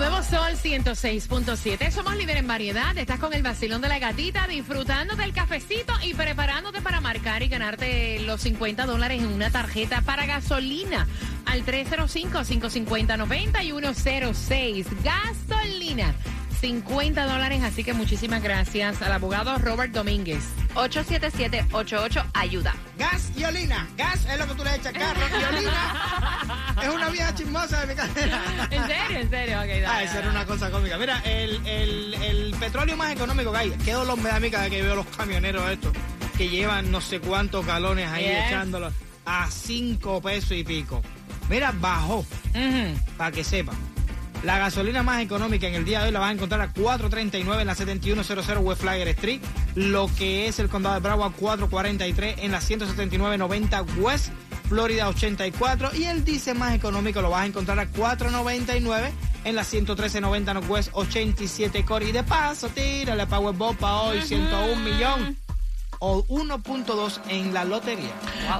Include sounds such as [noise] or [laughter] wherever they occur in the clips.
Nuevo Sol 106.7 somos líderes en variedad. Estás con el vacilón de la gatita, disfrutando del cafecito y preparándote para marcar y ganarte los 50 dólares en una tarjeta para gasolina al 305-550-9106. Gasolina. 50 dólares, así que muchísimas gracias al abogado Robert Domínguez. 877-88 ayuda. Gas y olina. Gas es lo que tú le echas carro. Y olina [laughs] es una vieja chismosa de mi carrera. [laughs] ¿En serio? ¿En serio? Ok, dale, Ah, esa dale. era una cosa cómica. Mira, el, el, el petróleo más económico que hay. Qué dolor me da a mí cada vez que veo los camioneros estos que llevan no sé cuántos galones ahí Yes. echándolos a cinco pesos y pico. Mira, bajó, Ujú. para que sepan. La gasolina más económica en el día de hoy la vas a encontrar a 4.39 en la 7100 West Flagger Street, lo que es el condado de Broward 4.43 en la 179.90 West Florida 84 y el diésel más económico lo vas a encontrar a 4.99 en la 113.90 Northwest 87 Core y de paso tírale Powerball para hoy 101 millón o 1.2 en la lotería.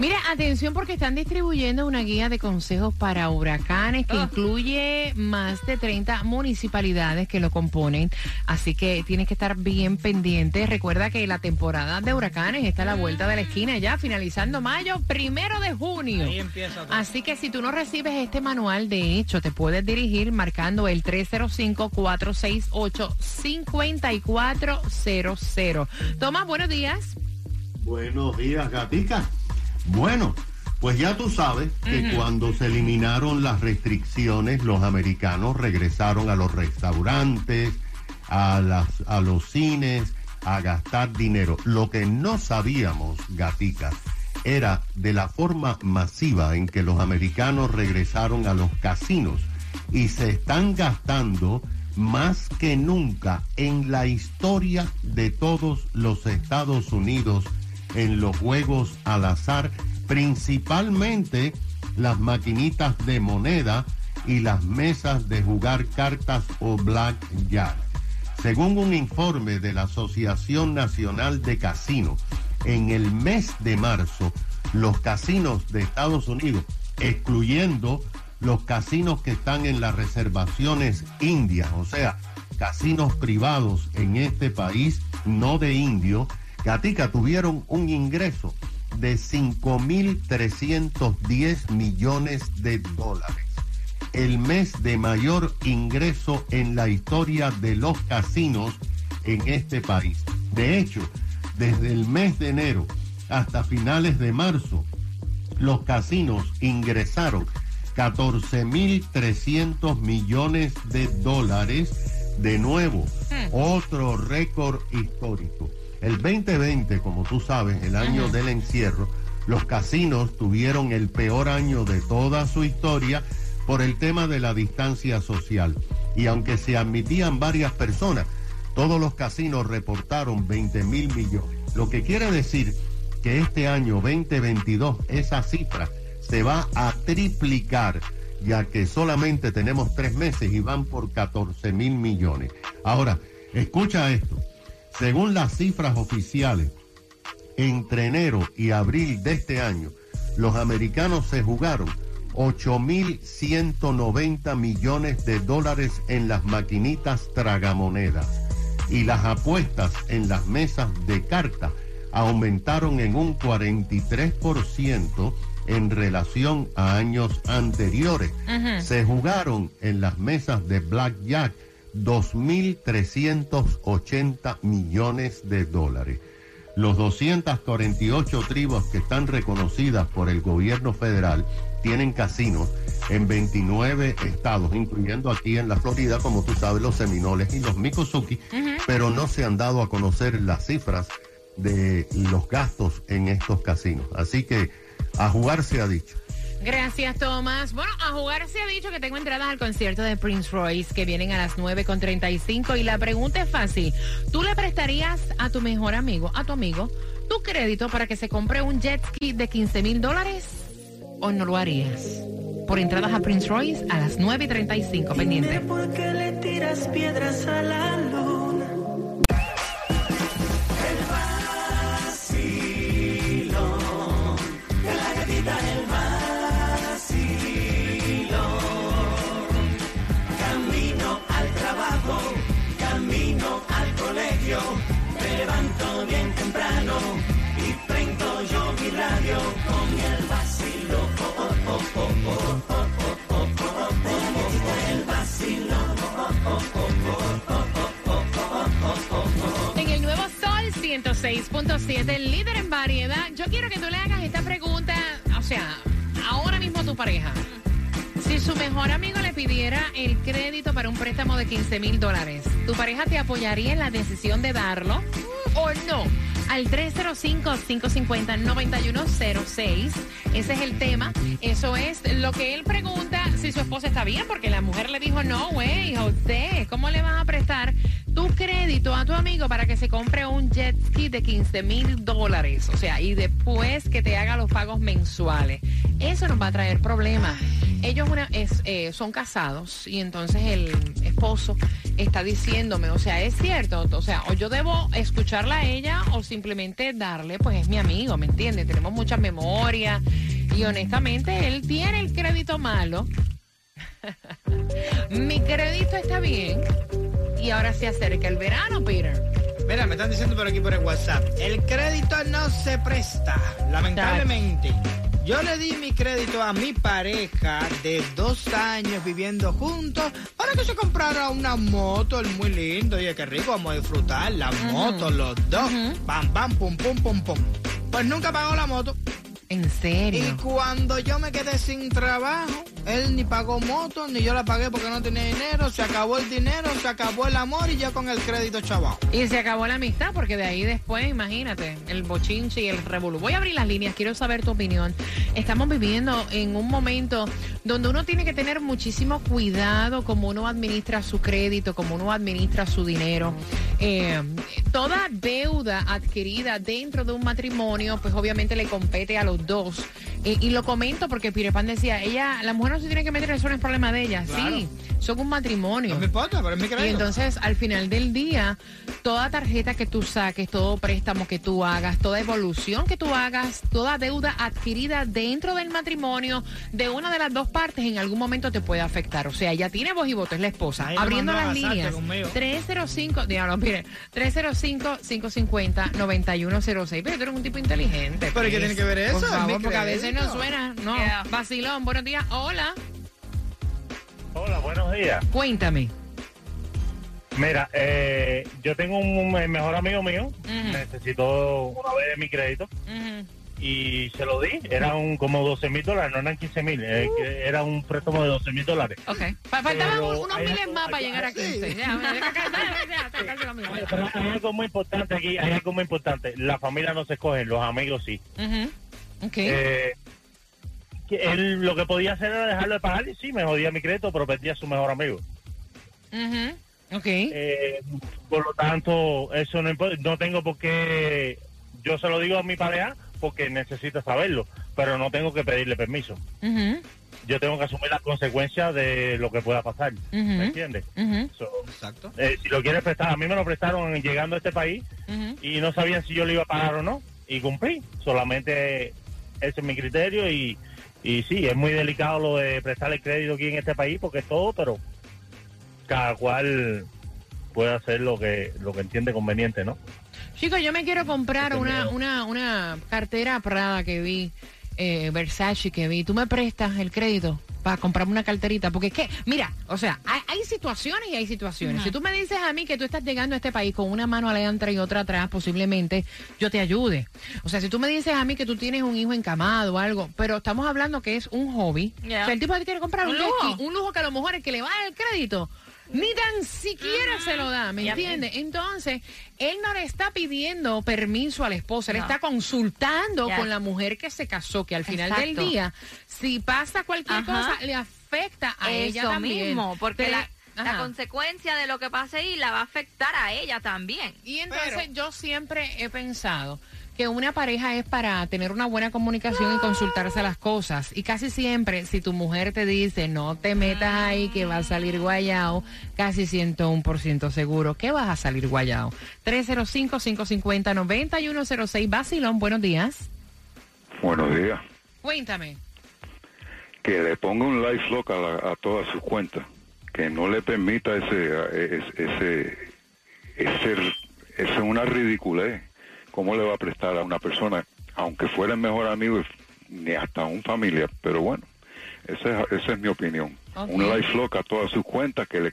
Mira, atención porque están distribuyendo una guía de consejos para huracanes que Ah. incluye más de 30 municipalidades que lo componen. Así que tienes que estar bien pendiente. Recuerda que la temporada de huracanes está a la vuelta de la esquina ya, finalizando mayo, primero de junio. Ahí empieza todo. Así que si tú no recibes este manual, de hecho, te puedes dirigir marcando el 305-468-5400. Tomás, buenos días. Buenos días, gatica. Bueno, pues ya tú sabes que cuando se eliminaron las restricciones, los americanos regresaron a los restaurantes, a, las, a los cines, a gastar dinero. Lo que no sabíamos, gatica, era de la forma masiva en que los americanos regresaron a los casinos y se están gastando más que nunca en la historia de todos los Estados Unidos en los juegos al azar, principalmente las maquinitas de moneda y las mesas de jugar cartas o blackjack. Según un informe de la Asociación Nacional de Casinos, en el mes de marzo, los casinos de Estados Unidos, excluyendo los casinos que están en las reservaciones indias, o sea, casinos privados en este país, no de indio, Gatica tuvieron un ingreso de 5.310 millones de dólares el mes de mayor ingreso en la historia de los casinos en este país. De hecho, desde el mes de enero hasta finales de marzo, los casinos ingresaron 14.300 millones de dólares. De nuevo, otro récord histórico. El 2020, como tú sabes, el año del encierro, los casinos tuvieron el peor año de toda su historia por el tema de la distancia social. Y aunque se admitían varias personas, todos los casinos reportaron 20 mil millones. Lo que quiere decir que este año 2022 esa cifra se va a triplicar, ya que solamente tenemos tres meses y van por 14 mil millones. Ahora, escucha esto. Según las cifras oficiales, entre enero y abril de este año, los americanos se jugaron 8.190 millones de dólares en las maquinitas tragamonedas y las apuestas en las mesas de carta aumentaron en un 43% en relación a años anteriores. Se jugaron en las mesas de Blackjack 2.380 millones de dólares. Los 248 tribus que están reconocidas por el gobierno federal tienen casinos en 29 estados, incluyendo aquí en la Florida, como tú sabes, los Seminoles y los Mikosuki, pero no se han dado a conocer las cifras de los gastos en estos casinos. Así que a jugar se ha dicho. Gracias, Tomás. Bueno, a jugar se ha dicho que tengo entradas al concierto de Prince Royce que vienen a las 9.35 y la pregunta es fácil. ¿Tú le prestarías a tu mejor amigo, a tu amigo, tu crédito para que se compre un jet ski de 15 mil dólares o no lo harías? Por entradas a Prince Royce a las 9.35, pendiente. ¿Por qué le tiras piedras a la 106.7, el líder en variedad, yo quiero que tú le hagas esta pregunta, o sea, ahora mismo a tu pareja. Si su mejor amigo le pidiera el crédito para un préstamo de 15 mil dólares, ¿tu pareja te apoyaría en la decisión de darlo o no? Al 305-550-9106. Ese es el tema. Eso es lo que él pregunta si su esposa está bien, porque la mujer le dijo, no, güey, José, ¿cómo le vas a prestar tu crédito a tu amigo para que se compre un jet ski de 15 mil dólares? O sea, y después que te haga los pagos mensuales. Eso nos va a traer problemas. Ellos eh, son casados y entonces el esposo está diciéndome, o sea, es cierto, o sea, o yo debo escucharla a ella o simplemente darle, pues es mi amigo, ¿me entiendes? Tenemos mucha memoria y honestamente él tiene el crédito malo. [laughs] mi crédito está bien y ahora se acerca el verano, Peter. Mira, me están diciendo por aquí por el WhatsApp. El crédito no se presta, lamentablemente. Yo le di mi crédito a mi pareja de dos años viviendo juntos para que se comprara una moto, muy lindo. Oye, qué rico, vamos a disfrutar la moto, los dos. Pam, pam, pum, pum, pum, pum. Pues nunca pagó la moto. ¿En Y serio? cuando yo me quedé sin trabajo, él ni pagó moto, ni yo la pagué porque no tenía dinero. Se acabó el dinero, se acabó el amor y yo con el crédito chaval. Y se acabó la amistad, porque de ahí después, imagínate, el bochinche y el revolú. Voy a abrir las líneas, quiero saber tu opinión. Estamos viviendo en un momento donde uno tiene que tener muchísimo cuidado como uno administra su crédito, como uno administra su dinero. Eh, toda deuda adquirida dentro de un matrimonio, pues obviamente le compete a los dos. Eh, y lo comento porque Peter Pan decía, ella, la mujer no se tiene que meter, eso no es problema de ella. Claro. Sí, son un matrimonio. No me importa, pero es mi Y crédito. entonces, al final del día, toda tarjeta que tú saques, todo préstamo que tú hagas, toda evolución que tú hagas, toda deuda adquirida dentro del matrimonio de una de las dos partes, en algún momento te puede afectar. O sea, ya tiene voz y voto, es la esposa. Ahí Abriendo las líneas. conmigo. 305, diablo, mire, 305-550-9106. Pero tú eres un tipo inteligente. ¿Pero qué pues. tiene que ver eso? Por favor, porque a veces no suena. No, Yeah. vacilón, buenos días. Hola, Hola, buenos días. cuéntame. Mira, eh, yo tengo un, un mejor amigo mío, Ujú. necesitó una vez mi crédito y se lo di. Era un, como 12 mil dólares, no eran 15 mil, eh, que era un préstamo de 12 mil dólares. Ok. Fa- Faltaban unos miles algo- más para llegar a sí. 15. Ya, ya, ya, ya, ya, casi lo mismo. Pero hay algo muy importante aquí, hay algo muy importante. La familia no se escoge, los amigos sí. Ujú. Ok. Eh, él lo que podía hacer era dejarlo de pagar y sí, me jodía mi crédito, pero perdía a su mejor amigo. Ujú. Ok. Eh, por lo tanto, eso no no tengo por qué, yo se lo digo a mi pareja porque necesita saberlo, pero no tengo que pedirle permiso. Yo tengo que asumir las consecuencias de lo que pueda pasar, Ujú. ¿me entiendes? So, Exacto. eh, si lo quieres prestar, a mí me lo prestaron llegando a este país y no sabían si yo lo iba a pagar o no, y cumplí. Solamente ese es mi criterio y, y sí, es muy delicado lo de prestar el crédito aquí en este país porque es todo, pero cada cual puede hacer lo que lo que entiende conveniente, ¿no? Chicos, yo me quiero comprar Este una, una, una cartera Prada que vi, eh, Versace que vi. ¿Tú me prestas el crédito para comprarme una carterita? Porque es que, mira, o sea, hay, hay situaciones y hay situaciones. Si tú me dices a mí que tú estás llegando a este país con una mano adelante y otra atrás, posiblemente yo te ayude. O sea, si tú me dices a mí que tú tienes un hijo encamado o algo, pero estamos hablando que es un hobby. Yeah. O sea, el tipo te quiere comprar un, lujo. un lujo que a lo mejor el que le va el crédito Ni tan siquiera se lo da, ¿me entiendes? Entonces, él no le está pidiendo permiso a la esposa, él No. está consultando con la mujer que se casó, que al final del día, si pasa cualquier Ajá. cosa, le afecta a ella también. mismo, porque la, consecuencia de lo que pase ahí la va a afectar a ella también. Y entonces Pero- yo siempre he pensado que una pareja es para tener una buena comunicación y consultarse las cosas. Y casi siempre, si tu mujer te dice, no te metas ahí que va a salir guayao, casi 101% seguro que vas a salir guayao. 305-550-9106, Basilón, buenos días. Buenos días. Cuéntame. Que le ponga un life lock a, la- a todas sus cuentas. Que no le permita ese, ese, ese, ese, ese una ridiculez. ¿Cómo le va a prestar a una persona, aunque fuera el mejor amigo, ni hasta un familia? Pero bueno, esa es, esa es mi opinión. Ok. Un life lock a todas sus cuentas, que le,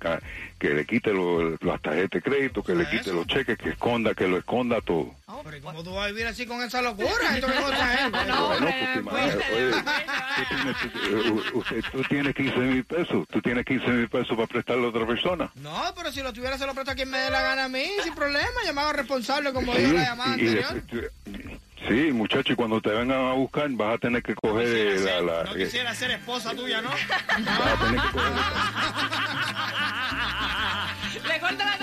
que le quite lo- las tarjetas de crédito, que le Eso. quite los cheques, que esconda, que lo esconda todo. No, pero ¿y cómo tú vas a vivir así con esa locura? Esto que cosa es, güey. [laughs] No, tú tienes, eh, tú, tienes 15 mil pesos. Tú tienes 15 mil pesos para prestarle a otra persona. No, pero si lo tuviera, se lo presto a quien me dé la gana a mí, sin problema. Llamado responsable, como sí, dijo la llamada y, anterior. Y, Sí, muchacho, y cuando te vengan a buscar vas a tener que coger no ser, la, No eh, quisiera ser esposa tuya, ¿no? Vas a tener que coger... Le [laughs] corta la